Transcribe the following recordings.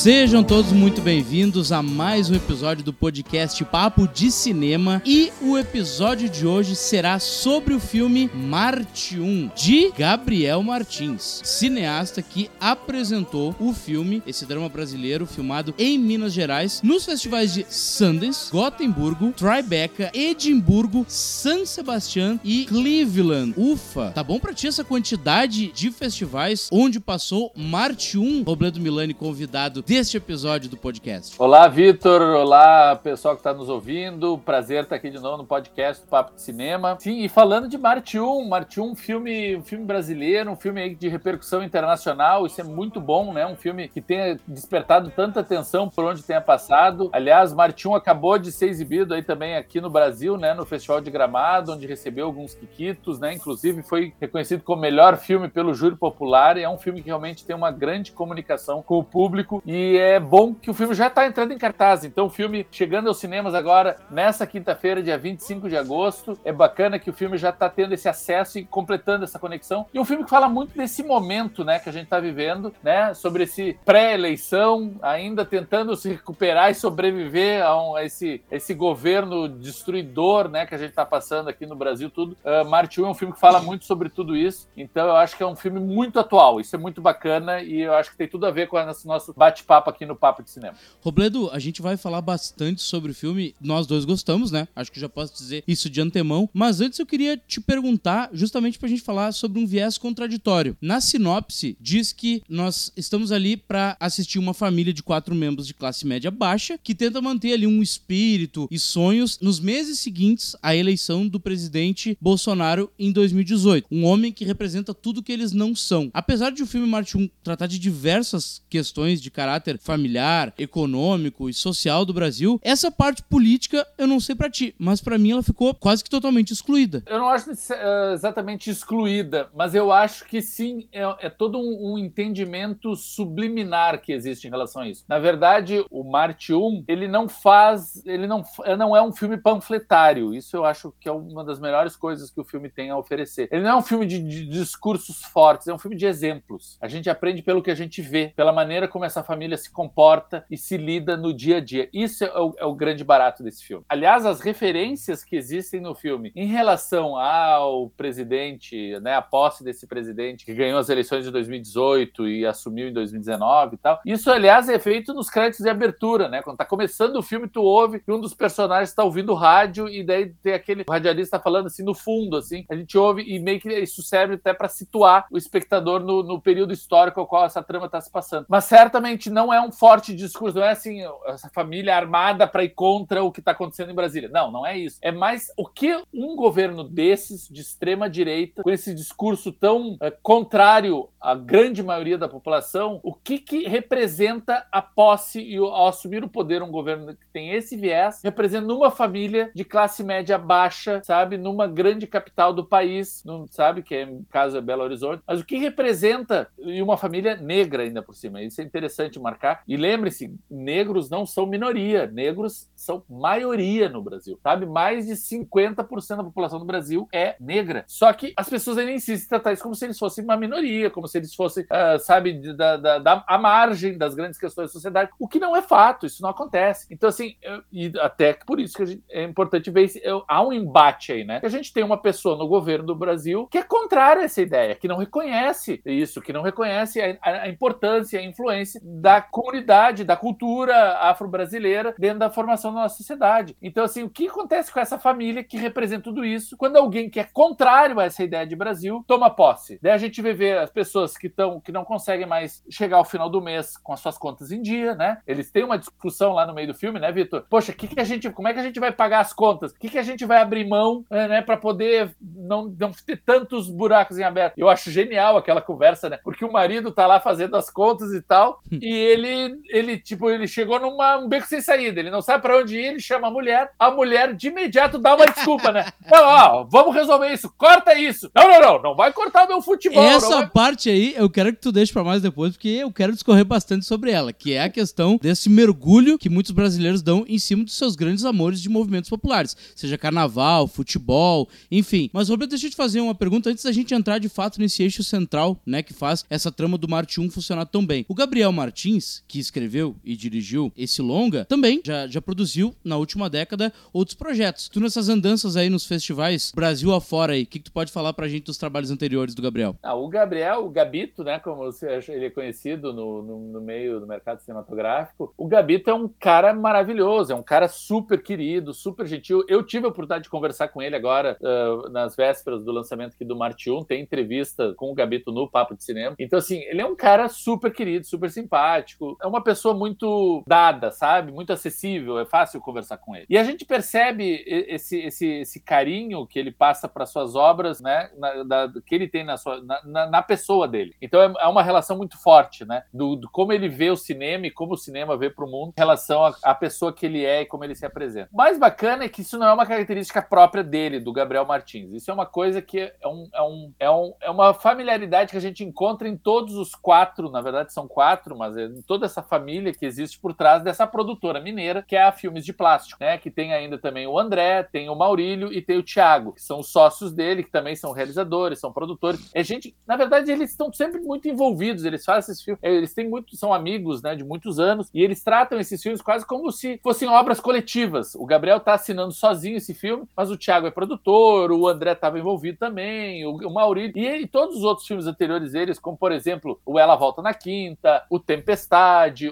Sejam todos muito bem-vindos a mais um episódio do podcast Papo de Cinema e o episódio de hoje será sobre o filme Marte 1 de Gabriel Martins, cineasta que apresentou o filme, esse drama brasileiro filmado em Minas Gerais, nos festivais de Sundance, Gotemburgo, Tribeca, Edimburgo, San Sebastián e Cleveland. Ufa, tá bom pra ti essa quantidade de festivais onde passou Marte 1? Robledo Milani convidado deste episódio do podcast. Olá, Vitor. Olá, pessoal que está nos ouvindo. Prazer estar aqui de novo no podcast Papo de Cinema. Sim, e falando de Marte 1, Marte 1, filme, um filme brasileiro, um filme de repercussão internacional. Isso é muito bom, né? Um filme que tenha despertado tanta atenção por onde tenha passado. Aliás, Marte 1 acabou de ser exibido aí também aqui no Brasil, né? No Festival de Gramado, onde recebeu alguns quiquitos, né? Inclusive foi reconhecido como melhor filme pelo júri popular. E é um filme que realmente tem uma grande comunicação com o público e é bom que o filme já está entrando em cartaz. Então, o filme chegando aos cinemas agora, nessa quinta-feira, dia 25 de agosto. É bacana que o filme já está tendo esse acesso e completando essa conexão. E um filme que fala muito desse momento né, que a gente está vivendo, né? Sobre esse pré-eleição, ainda tentando se recuperar e sobreviver a, um, a esse, esse governo destruidor né, que a gente está passando aqui no Brasil, tudo. Uh, Marte 1 é um filme que fala muito sobre tudo isso. Então, eu acho que é um filme muito atual. Isso é muito bacana e eu acho que tem tudo a ver com o nosso bate-papo aqui no Papo de Cinema. Robledo, a gente vai falar bastante sobre o filme. Nós dois gostamos, né? Acho que já posso dizer isso de antemão. Mas antes eu queria te perguntar, justamente pra gente falar sobre um viés contraditório. Na sinopse, diz que nós estamos ali para assistir uma família de quatro membros de classe média baixa que tenta manter ali um espírito e sonhos nos meses seguintes à eleição do presidente Bolsonaro em 2018. Um homem que representa tudo que eles não são. Apesar de o filme Marte 1 tratar de diversas questões de caráter familiar, econômico e social do Brasil, essa parte política eu não sei para ti, mas para mim ela ficou quase que totalmente excluída. Eu não acho uh, exatamente excluída, mas eu acho que sim, é, é todo um, um, entendimento subliminar que existe em relação a isso. Na verdade, o Marte 1, ele não faz, ele não, não é um filme panfletário. Isso eu acho que é uma das melhores coisas que o filme tem a oferecer. Ele não é um filme de, de discursos fortes, é um filme de exemplos. A gente aprende pelo que a gente vê, pela maneira como essa família se comporta e se lida no dia a dia. Isso é o, é o, grande barato desse filme. Aliás, as referências que existem no filme em relação ao presidente, né, a posse desse presidente que ganhou as eleições de 2018 e assumiu em 2019 e tal. Isso, aliás, é feito nos créditos de abertura, né? Quando tá começando o filme, tu ouve que um dos personagens está ouvindo rádio e daí tem aquele radialista falando assim no fundo, assim. A gente ouve e meio que isso serve até para situar o espectador no, no período histórico ao qual essa trama está se passando. Mas certamente não é um forte discurso, não é assim, essa família armada para ir contra o que está acontecendo em Brasília. Não, não é isso. É mais o que um governo desses, de extrema direita, com esse discurso tão é, contrário à grande maioria da população, o que, que representa a posse e ao assumir o poder um governo que tem esse viés, representa numa família de classe média baixa, sabe, numa grande capital do país, não sabe que é no caso é Belo Horizonte, mas o que representa e uma família negra ainda por cima. Isso é interessante marcar. E lembre-se, negros não são minoria, negros são maioria no Brasil, sabe? Mais de 50% da população do Brasil é negra. Só que as pessoas ainda insistem em tratar isso como se eles fossem uma minoria, como se eles fossem, uh, sabe, da, da, da, a margem das grandes questões da sociedade, o que não é fato, isso não acontece. Então, assim, eu, e até por isso que gente, é importante ver, eu, há um embate aí, né? A gente tem uma pessoa no governo do Brasil que é contrária a essa ideia, que não reconhece isso, que não reconhece a, a, a importância, a influência da comunidade, da cultura afro-brasileira dentro da formação da nossa sociedade. Então, assim, o que acontece com essa família que representa tudo isso quando alguém que é contrário a essa ideia de Brasil toma posse? Daí a gente vê ver as pessoas que estão que não conseguem mais chegar ao final do mês com as suas contas em dia, né? Eles têm uma discussão lá no meio do filme, né, Vitor? Poxa, que que a gente, como é que a gente vai pagar as contas? O que, que a gente vai abrir mão, eh, né, para poder não, não ter tantos buracos em aberto? Eu acho genial aquela conversa, né? Porque o marido tá lá fazendo as contas e tal, e ele, ele, tipo, ele chegou num um beco sem saída. Ele não sabe para onde ir, ele chama a mulher. A mulher de imediato dá uma desculpa, né? Não, ó, vamos resolver isso. Corta isso. Não, não, não. Não vai cortar meu futebol. Essa vai... parte aí eu quero que tu deixe para mais depois, porque eu quero discorrer bastante sobre ela, que é a questão desse mergulho que muitos brasileiros dão em cima dos seus grandes amores de movimentos populares, seja carnaval, futebol, enfim. Mas Roberto, deixa eu te fazer uma pergunta antes da gente entrar de fato nesse eixo central, né, que faz essa trama do Marte 1 funcionar tão bem. O Gabriel Martins, que escreveu e dirigiu esse longa, também já, já produziu na última década outros projetos. Tu nessas andanças aí nos festivais Brasil afora aí, o que, que tu pode falar pra gente dos trabalhos anteriores do Gabriel? Ah, o Gabriel, o Gabito, né, como ele é conhecido no, no, no meio do mercado cinematográfico, o Gabito é um cara maravilhoso, é um cara super querido, super gentil. Eu tive a oportunidade de conversar com ele agora uh, nas vésperas do lançamento aqui do Marte 1, tem entrevista com o Gabito no Papo de Cinema. Então, assim, ele é um cara super querido, super simpático, é uma pessoa muito dada, sabe? Muito acessível, é fácil conversar com ele. E a gente percebe esse, esse, esse carinho que ele passa para suas obras, né? Na, da, que ele tem na, sua, na, na, pessoa dele. Então é, é uma relação muito forte, né? Do, do, como ele vê o cinema e como o cinema vê para o mundo em relação à pessoa que ele é e como ele se apresenta. O mais bacana é que isso não é uma característica própria dele, do Gabriel Martins. Isso é uma coisa que é, um, é, um, é, um, é uma familiaridade que a gente encontra em todos os quatro, na verdade são quatro, mas é toda essa família que existe por trás dessa produtora mineira, que é a Filmes de Plástico, né? Que tem ainda também o André, tem o Maurílio e tem o Thiago, que são os sócios dele, que também são realizadores, são produtores. É gente, na verdade, eles estão sempre muito envolvidos, eles fazem esses filmes, eles têm muito, são amigos, né, de muitos anos, e eles tratam esses filmes quase como se fossem obras coletivas. O Gabriel está assinando sozinho esse filme, mas o Thiago é produtor, o André estava envolvido também, o, o Maurílio, e, e todos os outros filmes anteriores deles, como por exemplo, o Ela Volta na Quinta, o Tempestade,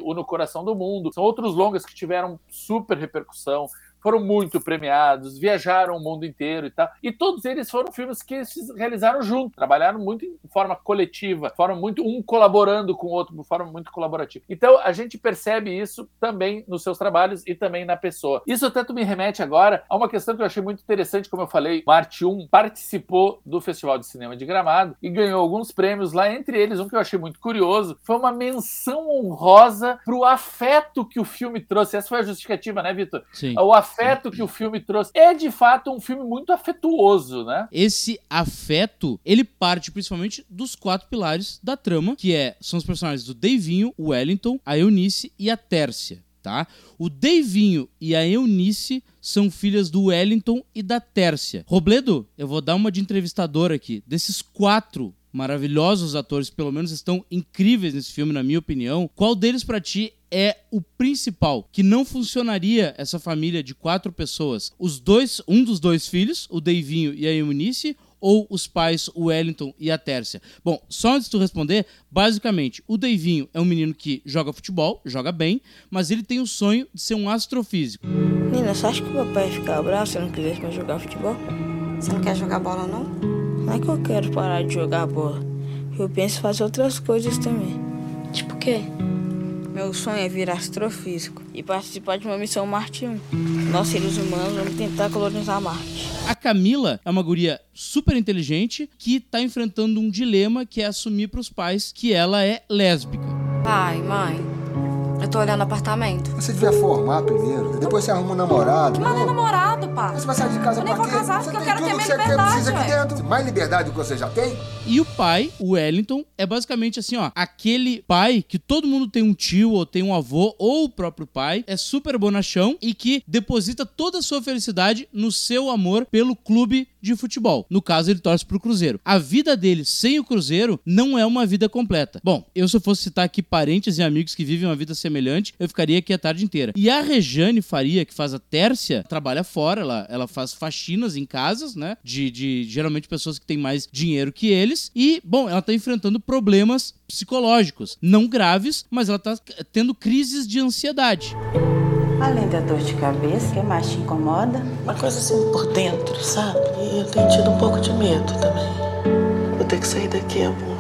o No Coração do Mundo, são outros longas que tiveram super repercussão foram muito premiados, viajaram o mundo inteiro e tal. E todos eles foram filmes que eles realizaram junto, trabalharam muito em forma coletiva, forma muito um colaborando com o outro de forma muito colaborativa. Então a gente percebe isso também nos seus trabalhos e também na pessoa. Isso tanto me remete agora a uma questão que eu achei muito interessante, como eu falei, Marte 1 participou do Festival de Cinema de Gramado e ganhou alguns prêmios lá, entre eles um que eu achei muito curioso, foi uma menção honrosa para o afeto que o filme trouxe. Essa foi a justificativa, né, Vitor? Sim. O afeto que o filme trouxe. É de fato um filme muito afetuoso, né? Esse afeto, ele parte principalmente dos quatro pilares da trama, que é são os personagens do Davinho, o Wellington, a Eunice e a Tércia. Tá? O Davinho e a Eunice são filhas do Wellington e da Tércia. Robledo, eu vou dar uma de entrevistador aqui. Desses quatro maravilhosos atores, pelo menos estão incríveis nesse filme, na minha opinião. Qual deles para ti é o principal, que não funcionaria essa família de quatro pessoas? Os dois, um dos dois filhos, o Davinho e a Eunice, ou os pais, o Wellington e a Tércia? Bom, só antes de tu responder, basicamente, o Davinho é um menino que joga futebol, joga bem, mas ele tem o sonho de ser um astrofísico. Nina, você acha que o papai ia ficar bravo se eu não quisesse mais jogar futebol? Você não quer jogar bola, não? Não é que eu quero parar de jogar bola. Eu penso em fazer outras coisas também. Tipo o quê? Meu sonho é virar astrofísico e participar de uma missão Marte 1. Nós, seres humanos, vamos tentar colonizar Marte. A Camila é uma guria super inteligente que tá enfrentando um dilema que é assumir pros pais que ela é lésbica. Pai, mãe, eu tô olhando apartamento. Você devia formar primeiro, depois você arruma um namorado. Que mané namorado, pá? Você vai sair de casa Eu nem pra vou quê? casar você porque eu quero ter minha que você quer, liberdade, precisa aqui dentro. Mais liberdade do que você já tem? E o pai, o Wellington, é basicamente assim, ó, aquele pai que todo mundo tem um tio ou tem um avô ou o próprio pai, é super bonachão e que deposita toda a sua felicidade no seu amor pelo clube de futebol. No caso, ele torce pro Cruzeiro. A vida dele sem o Cruzeiro não é uma vida completa. Bom, eu se eu fosse citar aqui parentes e amigos que vivem uma vida semelhante, eu ficaria aqui a tarde inteira. E a Rejane Faria, que faz a Tércia, trabalha fora, ela, ela faz faxinas em casas, né? De, de geralmente pessoas que têm mais dinheiro que eles. E, bom, ela tá enfrentando problemas psicológicos. Não graves, mas ela tá tendo crises de ansiedade. Além da dor de cabeça, o que mais te incomoda? Uma coisa assim por dentro, sabe? E eu tenho tido um pouco de medo também. Vou ter que sair daqui, amor.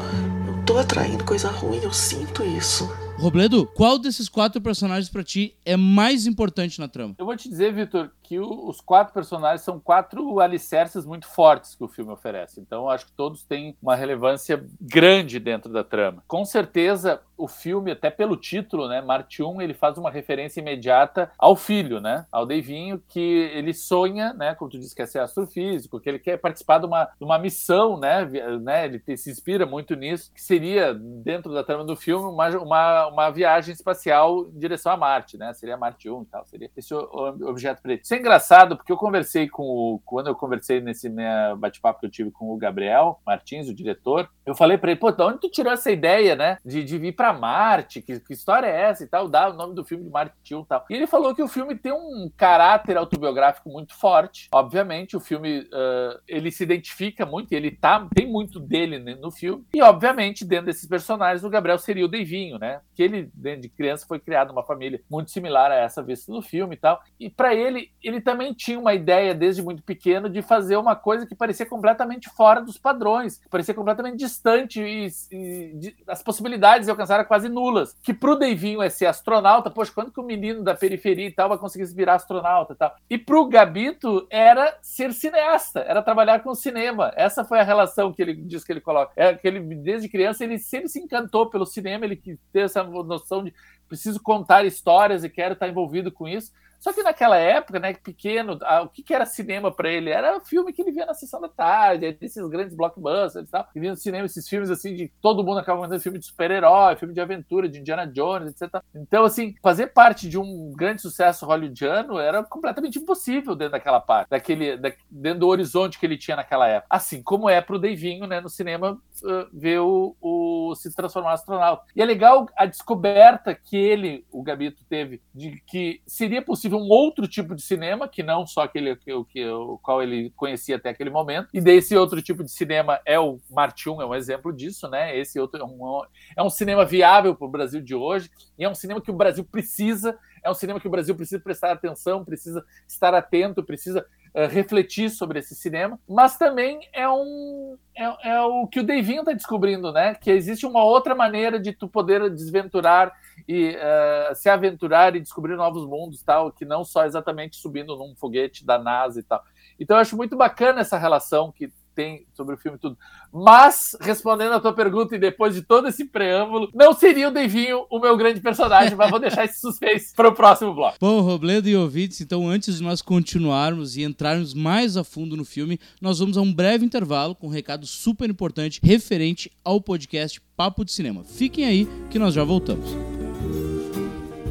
Eu tô atraindo coisa ruim, eu sinto isso. Robledo, qual desses quatro personagens pra ti é mais importante na trama? Eu vou te dizer, Vitor, que o- os quatro personagens são quatro alicerces muito fortes que o filme oferece. Então, acho que todos têm uma relevância grande dentro da trama. Com certeza, o filme, até pelo título, né, Marte 1, ele faz uma referência imediata ao filho, né, ao Deivinho, que ele sonha, né, como tu disse, quer ser astrofísico, que ele quer participar de uma, de uma missão, né, né ele te, se inspira muito nisso, que seria, dentro da trama do filme, uma, uma, uma viagem espacial em direção a Marte, né, seria Marte 1 e tal, seria esse objeto para ele. Engraçado, porque eu conversei com o, quando eu conversei nesse né, bate-papo que eu tive com o Gabriel Martins, o diretor, eu falei para ele, pô, de onde tu tirou essa ideia, né, de, de vir para Marte, que, que, história é essa e tal, dá o nome do filme de Marte 1 e tal. E ele falou que o filme tem um caráter autobiográfico muito forte, obviamente, o filme, uh, ele se identifica muito, ele tá, tem muito dele no filme, e obviamente, dentro desses personagens, o Gabriel seria o Deivinho, né, que ele, dentro de criança, foi criado numa família muito similar a essa vista no filme e tal, e para ele, ele também tinha uma ideia, desde muito pequeno, de fazer uma coisa que parecia completamente fora dos padrões, parecia completamente distante e, e de, as possibilidades de alcançar quase nulas. Que pro Deivinho é ser astronauta, poxa, quando que o menino da periferia e tal vai conseguir se virar astronauta e tal? E pro Gabito era ser cineasta, era trabalhar com cinema. Essa foi a relação que ele diz que ele coloca. É que ele, desde criança, ele sempre se encantou pelo cinema, ele teve essa noção de preciso contar histórias e quero estar envolvido com isso. Só que naquela época, né, pequeno, o que, que era cinema para ele? Era filme que ele via na sessão da tarde, esses grandes blockbusters e tal. Ele via no cinema esses filmes assim de todo mundo acaba fazendo filme de super-herói, filme de aventura, de Indiana Jones, etc. Então, assim, fazer parte de um grande sucesso hollywoodiano era completamente impossível dentro daquela parte, daquele, da, dentro do horizonte que ele tinha naquela época. Assim como é pro Davinho, né, no cinema, uh, ver o, o se transformar em astronauta. E é legal a descoberta que ele, o Gabito, teve de que seria possível um outro tipo de cinema, que não só aquele que, que, o qual ele conhecia até aquele momento. E desse outro tipo de cinema é o Marte 1, é um exemplo disso, né? Esse outro é um, é um cinema viável para o Brasil de hoje, e é um cinema que o Brasil precisa, é um cinema que o Brasil precisa prestar atenção, precisa estar atento, precisa uh, refletir sobre esse cinema, mas também é um é, é o que o Davinho está descobrindo, né? Que existe uma outra maneira de tu poder desventurar e uh, se aventurar e descobrir novos mundos, tal, que não só exatamente subindo num foguete da NASA e tal. Então eu acho muito bacana essa relação que tem sobre o filme tudo. Mas, respondendo a tua pergunta e depois de todo esse preâmbulo, não seria o Devinho o meu grande personagem, mas vou deixar esse suspense para o próximo bloco. Bom, Robledo e ouvintes, então antes de nós continuarmos e entrarmos mais a fundo no filme, nós vamos a um breve intervalo com um recado super importante referente ao podcast Papo de Cinema. Fiquem aí que nós já voltamos.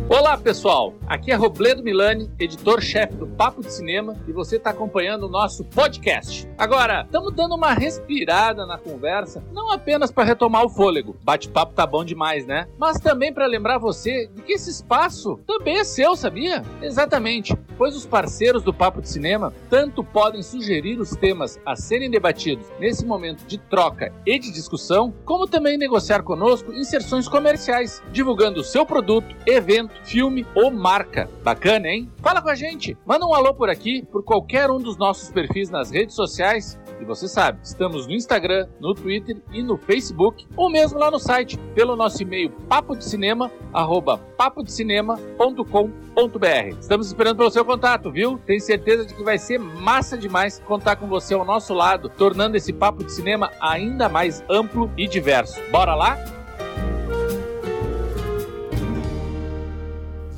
Olá pessoal, aqui é Robledo Milani, editor-chefe do Papo de Cinema e você está acompanhando o nosso podcast. Agora, estamos dando uma respirada na conversa, não apenas para retomar o fôlego, bate-papo tá bom demais, né? Mas também para lembrar você de que esse espaço também é seu, sabia? Exatamente, pois os parceiros do Papo de Cinema tanto podem sugerir os temas a serem debatidos nesse momento de troca e de discussão, como também negociar conosco inserções comerciais, divulgando o seu produto, evento filme ou marca. Bacana, hein? Fala com a gente. Manda um alô por aqui, por qualquer um dos nossos perfis nas redes sociais. E você sabe, estamos no Instagram, no Twitter e no Facebook, ou mesmo lá no site, pelo nosso e-mail papodecinema, arroba papodecinema.com.br. Estamos esperando pelo seu contato, viu? Tenho certeza de que vai ser massa demais contar com você ao nosso lado, tornando esse papo de cinema ainda mais amplo e diverso. Bora lá?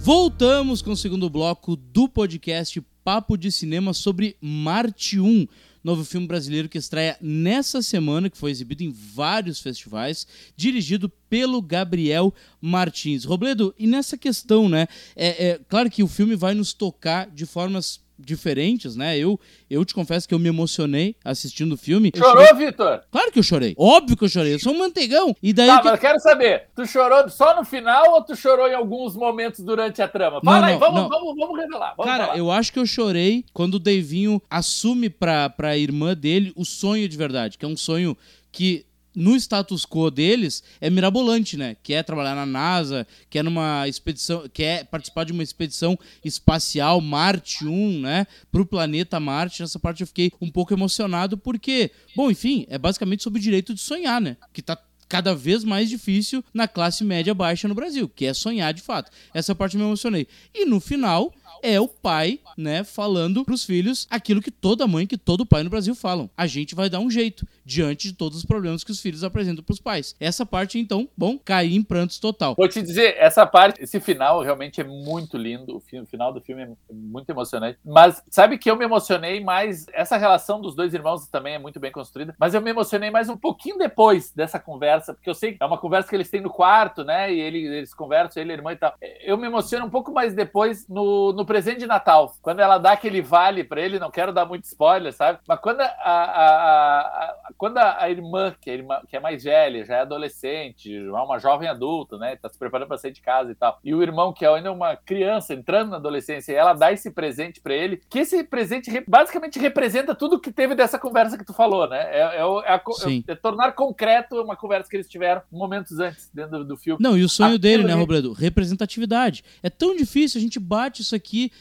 Voltamos com o segundo bloco do podcast Papo de Cinema sobre Marte 1, novo filme brasileiro que estreia nessa semana, que foi exibido em vários festivais, dirigido pelo Gabriel Martins. Robledo, e nessa questão, né? É, é claro que o filme vai nos tocar de formas diferentes, né? Eu, eu te confesso que eu me emocionei assistindo o filme. Chorou, cheguei... Vitor? Claro que eu chorei. Óbvio que eu chorei. Eu sou um manteigão. E daí. Tá, que... mas eu quero saber, tu chorou só no final ou tu chorou em alguns momentos durante a trama? Fala não, aí, vamos, vamos, vamos, vamos revelar. Vamos Cara, falar. eu acho que eu chorei quando o Davinho assume pra, pra irmã dele o sonho de verdade, que é um sonho que no status quo deles é mirabolante, né? Que é trabalhar na NASA, que é numa expedição, que é participar de uma expedição espacial Marte 1, né? Pro planeta Marte. Nessa parte eu fiquei um pouco emocionado porque, bom, enfim, é basicamente sobre o direito de sonhar, né? Que tá cada vez mais difícil na classe média baixa no Brasil, que é sonhar de fato. Essa parte me emocionei. E no final, é o pai, né, falando pros filhos aquilo que toda mãe, que todo pai no Brasil falam. A gente vai dar um jeito diante de todos os problemas que os filhos apresentam pros pais. Essa parte, então, bom, cair em prantos total. Vou te dizer, essa parte, esse final realmente é muito lindo. O, fi- o final do filme é muito emocionante. Mas sabe que eu me emocionei mais. Essa relação dos dois irmãos também é muito bem construída. Mas eu me emocionei mais um pouquinho depois dessa conversa, porque eu sei que é uma conversa que eles têm no quarto, né? E ele- eles conversam, ele, a irmã e tal. Eu me emociono um pouco mais depois no, no presente de Natal, quando ela dá aquele vale pra ele. Não quero dar muito spoiler, sabe? Mas quando a, a- a- quando a, irmã, que é, irmã, que é mais velha, já é adolescente, já é uma jovem adulta, né? Tá se preparando para sair de casa e tal. E o irmão, que é ainda uma criança, entrando na adolescência, ela dá esse presente para ele, que esse presente re- basicamente representa tudo que teve dessa conversa que tu falou, né? É, é é é tornar concreto uma conversa que eles tiveram momentos antes, dentro do, do filme. Não, e o sonho Aquilo dele, né, Robledo? Representatividade. É tão difícil, a gente bate isso aqui. Em É.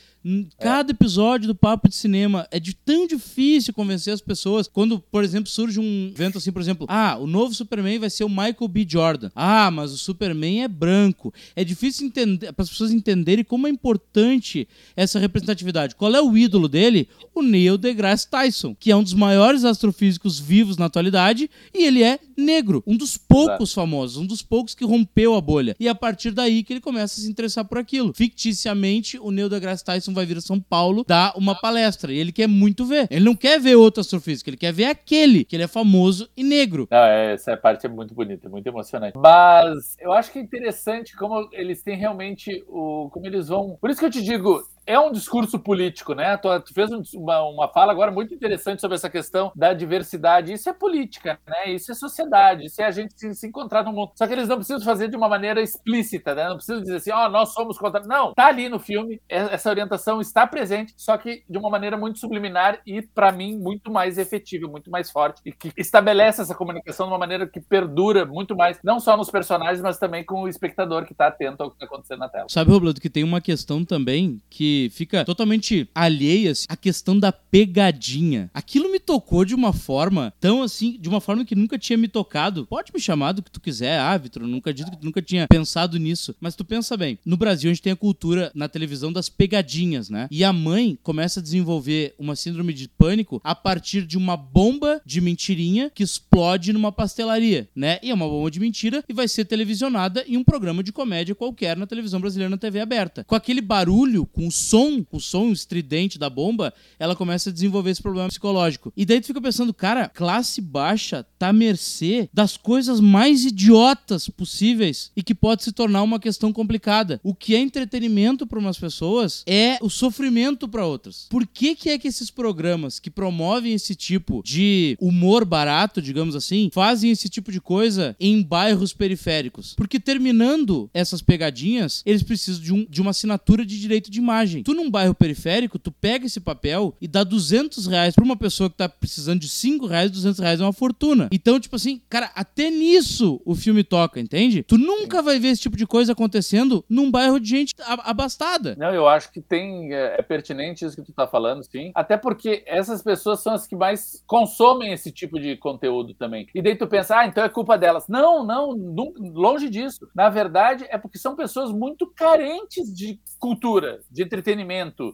Cada episódio do Papo de Cinema é de tão difícil convencer as pessoas quando, por exemplo, surge um evento assim, por exemplo, ah, o novo Superman vai ser o Michael B. Jordan. Ah, mas o Superman é branco. É difícil entender para as pessoas entenderem como é importante essa representatividade. Qual é o ídolo dele? O Neil deGrasse Tyson, que é um dos maiores astrofísicos vivos na atualidade e ele é negro, um dos poucos famosos, um dos poucos que rompeu a bolha. E é a partir daí que ele começa a se interessar por aquilo. Ficticiamente, o Neil deGrasse Tyson vai vir a São Paulo dar uma palestra e ele quer muito ver. Ele não quer ver outro astrofísico, ele quer ver aquele, que ele é famoso e negro. Não, é, essa parte é muito bonita, muito emocionante. Mas eu acho que é interessante como eles têm realmente o. como eles vão. Por isso que eu te digo. É um discurso político, né? Tu, fez um- uma, uma fala agora muito interessante sobre essa questão da diversidade. Isso é política, né? Isso é sociedade, isso é a gente se, encontrar no mundo. Só que eles não precisam fazer de uma maneira explícita, né? Não precisam dizer assim, ó, nós somos contra. Não, tá ali no filme, é- essa orientação está presente, só que de uma maneira muito subliminar e, para mim, muito mais efetiva, muito mais forte e que estabelece essa comunicação de uma maneira que perdura muito mais, não só nos personagens, mas também com o espectador que está atento ao que está acontecendo na tela. Sabe, Robledo, que tem uma questão também que fica totalmente alheia, assim, a questão da pegadinha. Aquilo me tocou de uma forma tão assim, de uma forma que nunca tinha me tocado. Pode me chamar do que tu quiser, ah, Vitor, nunca dito que tu nunca tinha pensado nisso. Mas tu pensa bem, no Brasil a gente tem a cultura na televisão das pegadinhas, né? E a mãe começa a desenvolver uma síndrome de pânico a partir de uma bomba de mentirinha que explode numa pastelaria, né? E é uma bomba de mentira e vai ser televisionada em um programa de comédia qualquer na televisão brasileira na TV aberta. Com aquele barulho, com o som, o som estridente da bomba, ela começa a desenvolver esse problema psicológico. E daí tu fica pensando, cara, classe baixa tá à mercê das coisas mais idiotas possíveis e que pode se tornar uma questão complicada. O que é entretenimento para umas pessoas é o sofrimento para outras. Por que que é que esses programas que promovem esse tipo de humor barato, digamos assim, fazem esse tipo de coisa em bairros periféricos? Porque terminando essas pegadinhas, eles precisam de, um, de uma assinatura de direito de imagem. Tu num bairro periférico, tu pega esse papel e dá 200 reais pra uma pessoa que tá precisando de 5 reais, 200 reais é uma fortuna. Então, tipo assim, cara, até nisso o filme toca, entende? Tu nunca vai ver esse tipo de coisa acontecendo num bairro de gente abastada. Não, eu acho que tem é, é pertinente isso que tu tá falando, sim. Até porque essas pessoas são as que mais consomem esse tipo de conteúdo também. E daí tu pensa, ah, então é culpa delas. Não, não, longe disso. Na verdade, é porque são pessoas muito carentes de cultura, de entretenimento,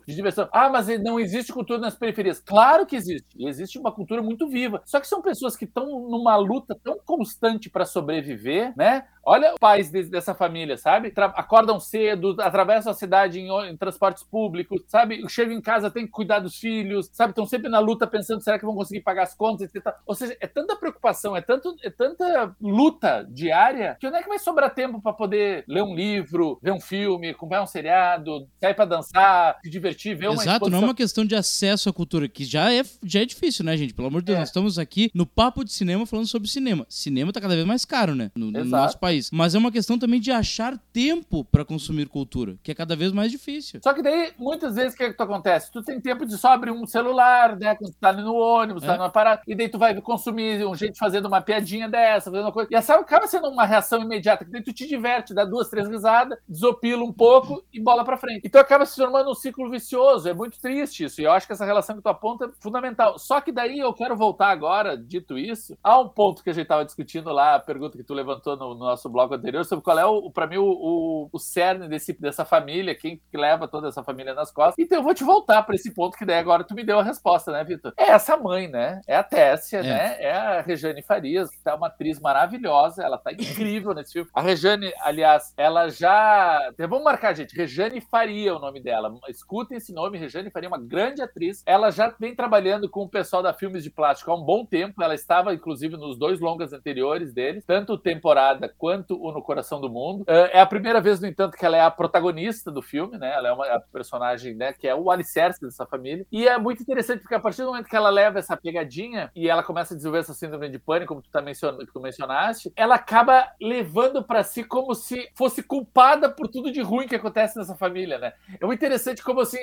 de diversão. Ah, mas não existe cultura nas periferias. Claro que existe. Existe uma cultura muito viva. Só que são pessoas que estão numa luta tão constante para sobreviver, né? Olha os pais de- dessa família, sabe? Tra- acordam cedo, atravessam a cidade em, em transportes públicos, sabe? Chegam em casa, tem que cuidar dos filhos, sabe? Estão sempre na luta pensando será que vão conseguir pagar as contas, etc. Ou seja, é tanta preocupação, é, tanto, é tanta luta diária que onde é que vai sobrar tempo para poder ler um livro, ver um filme, comprar um seriado, sair para dançar, se divertir, ver uma Exato, não é uma questão de acesso à cultura, que já é, já é difícil, né, gente? Pelo amor de Deus, É. nós estamos aqui no papo de cinema falando sobre cinema. Cinema tá cada vez mais caro, né? No, no Exato. nosso país. Mas é uma questão também de achar tempo pra consumir cultura, que é cada vez mais difícil. Só que daí, muitas vezes, o que, é que tu acontece? Tu tem tempo de só abrir um celular, né? Quando tu tá ali no ônibus, É. tá numa parada, e daí tu vai consumir um jeito fazendo uma piadinha dessa, fazendo uma coisa. E essa acaba sendo uma reação imediata, que daí tu te diverte, dá duas, três risadas, desopila um pouco e bola pra frente. Então acaba se formando um ciclo vicioso. É muito triste isso. E eu acho que essa relação que tu aponta é fundamental. Só que daí eu quero voltar agora, dito isso, a um ponto que a gente tava discutindo lá, a pergunta que tu levantou no, no nosso nosso bloco anterior sobre qual é, o, para mim, o, o, o cerne desse, dessa família, quem que leva toda essa família nas costas. Então eu vou te voltar para esse ponto que daí agora tu me deu a resposta, né, Vitor? É essa mãe, né? É a Tessia, É. né? É a Rejane Farias, que tá uma atriz maravilhosa, ela tá incrível nesse filme. A Rejane, aliás, ela já. Vamos marcar, gente. Rejane Faria é o nome dela. Escutem esse nome, Rejane Faria, uma grande atriz. Ela já vem trabalhando com o pessoal da Filmes de Plástico há um bom tempo. Ela estava, inclusive, nos dois longas anteriores deles, tanto Temporada quanto o No Coração do Mundo. É a primeira vez, no entanto, que ela é a protagonista do filme, né? Ela é uma personagem, né, que é o alicerce dessa família. E é muito interessante porque a partir do momento que ela leva essa pegadinha e ela começa a desenvolver essa síndrome de pânico, como tu, tá mencionando, que tu mencionaste, ela acaba levando para si como se fosse culpada por tudo de ruim que acontece nessa família, né? É muito interessante como assim,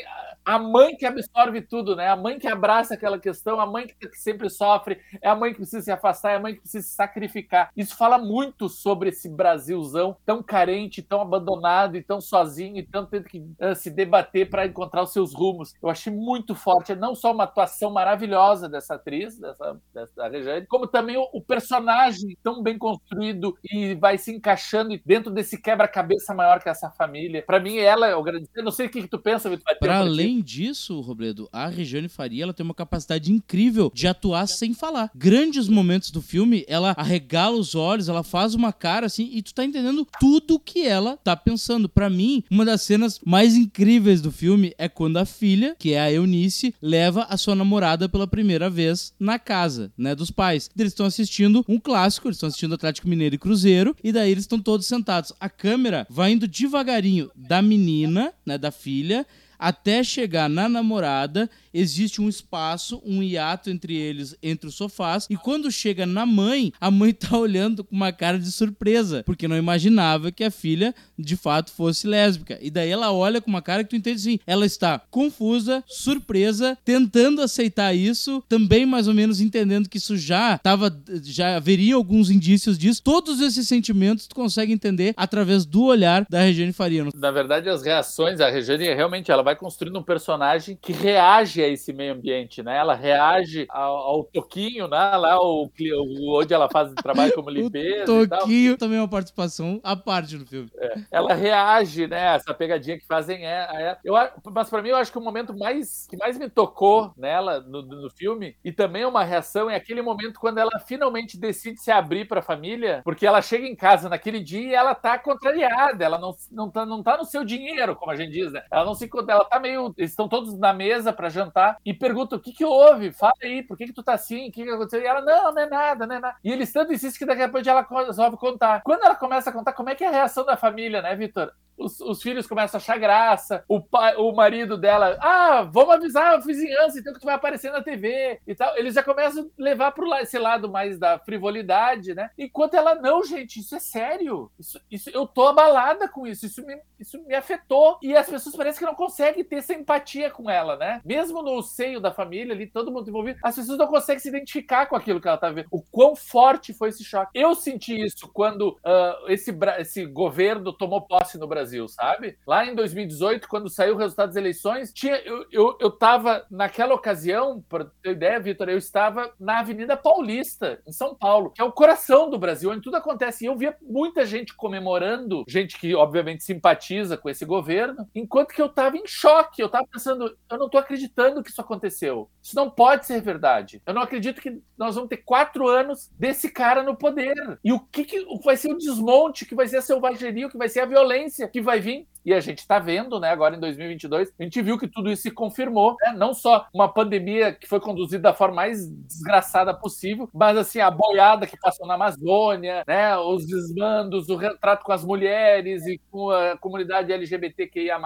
a mãe que absorve tudo, né? A mãe que abraça aquela questão, a mãe que sempre sofre, é a mãe que precisa se afastar, é a mãe que precisa se sacrificar. Isso fala muito sobre Brasilzão tão carente, tão abandonado e tão sozinho e tão tendo que uh, se debater para encontrar os seus rumos. Eu achei muito forte, não só uma atuação maravilhosa dessa atriz, dessa, dessa Rejane, como também o, o personagem tão bem construído e vai se encaixando dentro desse quebra-cabeça maior que essa família. Para mim, ela é o grande. Eu não sei o que, que tu pensa, Vitor. vai ter Para pra ti. além disso, Robledo, a Regiane Faria ela tem uma capacidade incrível de atuar sem falar. Grandes momentos do filme, ela arregala os olhos, ela faz uma cara assim e tu tá entendendo tudo que ela tá pensando. Pra mim, uma das cenas mais incríveis do filme é quando a filha, que é a Eunice, leva a sua namorada pela primeira vez na casa, né, dos pais. Eles estão assistindo um clássico, eles estão assistindo Atlético Mineiro e Cruzeiro, e daí eles estão todos sentados. A câmera vai indo devagarinho da menina, né, da filha, até chegar na namorada, existe um espaço, um hiato entre eles, entre os sofás, e quando chega na mãe, a mãe tá olhando com uma cara de surpresa, porque não imaginava que a filha de fato fosse lésbica. E daí ela olha com uma cara que tu entende assim, ela está confusa, surpresa, tentando aceitar isso, também mais ou menos entendendo que isso já tava, já haveria alguns indícios disso. Todos esses sentimentos tu consegue entender através do olhar da Regiane Faria. Na verdade, as reações, a Regiane realmente ela vai construindo um personagem que reage a esse meio ambiente, né? Ela reage ao, ao Toquinho, né? Lá o, o- onde ela faz trabalho como limpeza o. Toquinho também é uma participação à parte no filme. Ela reage, né? Essa pegadinha que fazem é, é- eu, mas para mim eu acho que o momento mais que mais me tocou nela no, no filme e também é uma reação é aquele momento quando ela finalmente decide se abrir para a família, porque ela chega em casa naquele dia e ela tá contrariada, ela não, não, tá, não tá no seu dinheiro, como a gente diz, né? Ela não se encontra- ela tá meio, eles estão todos na mesa para jantar e pergunta o que que houve? Fala aí, por que que tu tá assim? O que que aconteceu? E ela não, não é nada, não é nada. E eles tanto insistem que daqui a pouco ela resolve contar. Quando ela começa a contar, como é que é a reação da família, né, Vitor? Os, os filhos começam a achar graça, o, pai, o marido dela, ah, vamos avisar a vizinhança, então que tu vai aparecer na TV e tal. Eles já começam a levar la- esse lado mais da frivolidade, né? Enquanto ela, não, gente, isso é sério. Isso, isso, eu tô abalada com isso, isso me, isso me afetou. E as pessoas parecem que não conseguem ter essa empatia com ela, né? Mesmo no seio da família ali, todo mundo envolvido, as pessoas não conseguem se identificar com aquilo que ela tá vendo. O quão forte foi esse choque. Eu senti isso quando ah, esse, esse governo tomou posse no Brasil, sabe? Lá em 2018, quando saiu o resultado das eleições, tinha, eu, eu, eu tava, naquela ocasião, para ter ideia, Vitor, eu estava na Avenida Paulista, em São Paulo, que é o coração do Brasil, onde tudo acontece. E eu via muita gente comemorando, gente que obviamente simpatiza com esse governo, enquanto que eu tava em choque. Eu tava pensando, eu não tô acreditando que isso aconteceu. Isso não pode ser verdade. Eu não acredito que nós vamos ter quatro anos desse cara no poder. E o que, que vai ser o desmonte, que vai ser a selvageria, o que vai ser a violência que vai vir. E a gente está vendo, né, agora em 2022, a gente viu que tudo isso se confirmou, né? Não só uma pandemia que foi conduzida da forma mais desgraçada possível, mas assim, a boiada que passou na Amazônia, né, os desmandos, o retrato com as mulheres e com a comunidade LGBTQIA+,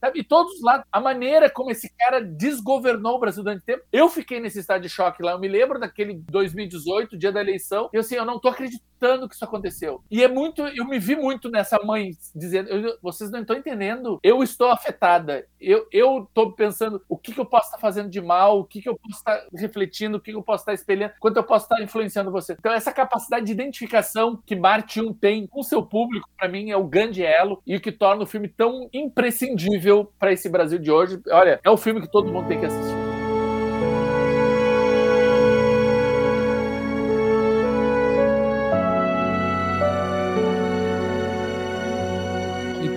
sabe? e todos lá, a maneira como esse cara desgovernou o Brasil durante tempo. Eu fiquei nesse estado de choque lá, eu me lembro daquele 2018, dia da eleição, e assim, eu não tô acreditando que isso aconteceu. E é muito, eu me vi muito nessa mãe dizendo, eu- vocês não estão entendendo, eu estou afetada, eu, eu pensando o que, que eu posso estar fazendo de mal, o que, que eu posso estar refletindo, o que, que eu posso estar espelhando, quanto eu posso estar influenciando você. Então, essa capacidade de identificação que Marte 1 tem com seu público, para mim, é o grande elo e o que torna o filme tão imprescindível para esse Brasil de hoje. Olha, é o filme que todo mundo tem que assistir.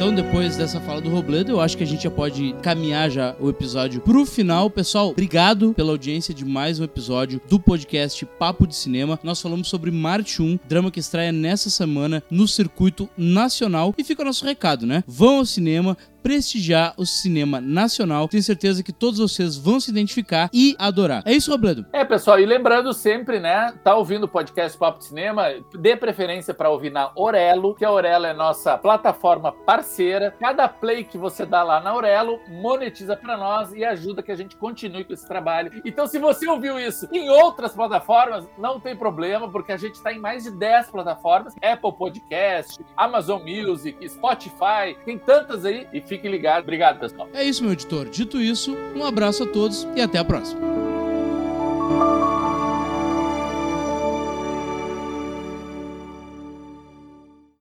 Então, depois dessa fala do Robledo, eu acho que a gente já pode caminhar já o episódio pro final. Pessoal, obrigado pela audiência de mais um episódio do podcast Papo de Cinema. Nós falamos sobre Marte 1, drama que estreia nessa semana no circuito nacional. E fica o nosso recado, né? Vão ao cinema, prestigiar o cinema nacional. Tenho certeza que todos vocês vão se identificar e adorar. É isso, Robledo? É, pessoal, e lembrando sempre, né, tá ouvindo o podcast Papo de Cinema, dê preferência para ouvir na Orelo, que a Orelo é nossa plataforma parceira. Cada play que você dá lá na Orelo monetiza para nós e ajuda que a gente continue com esse trabalho. Então, se você ouviu isso em outras plataformas, não tem problema, porque a gente está em mais de 10 plataformas, Apple Podcast, Amazon Music, Spotify, tem tantas aí e Fique ligado. Obrigado, pessoal. É isso, meu editor. Dito isso, um abraço a todos e até a próxima.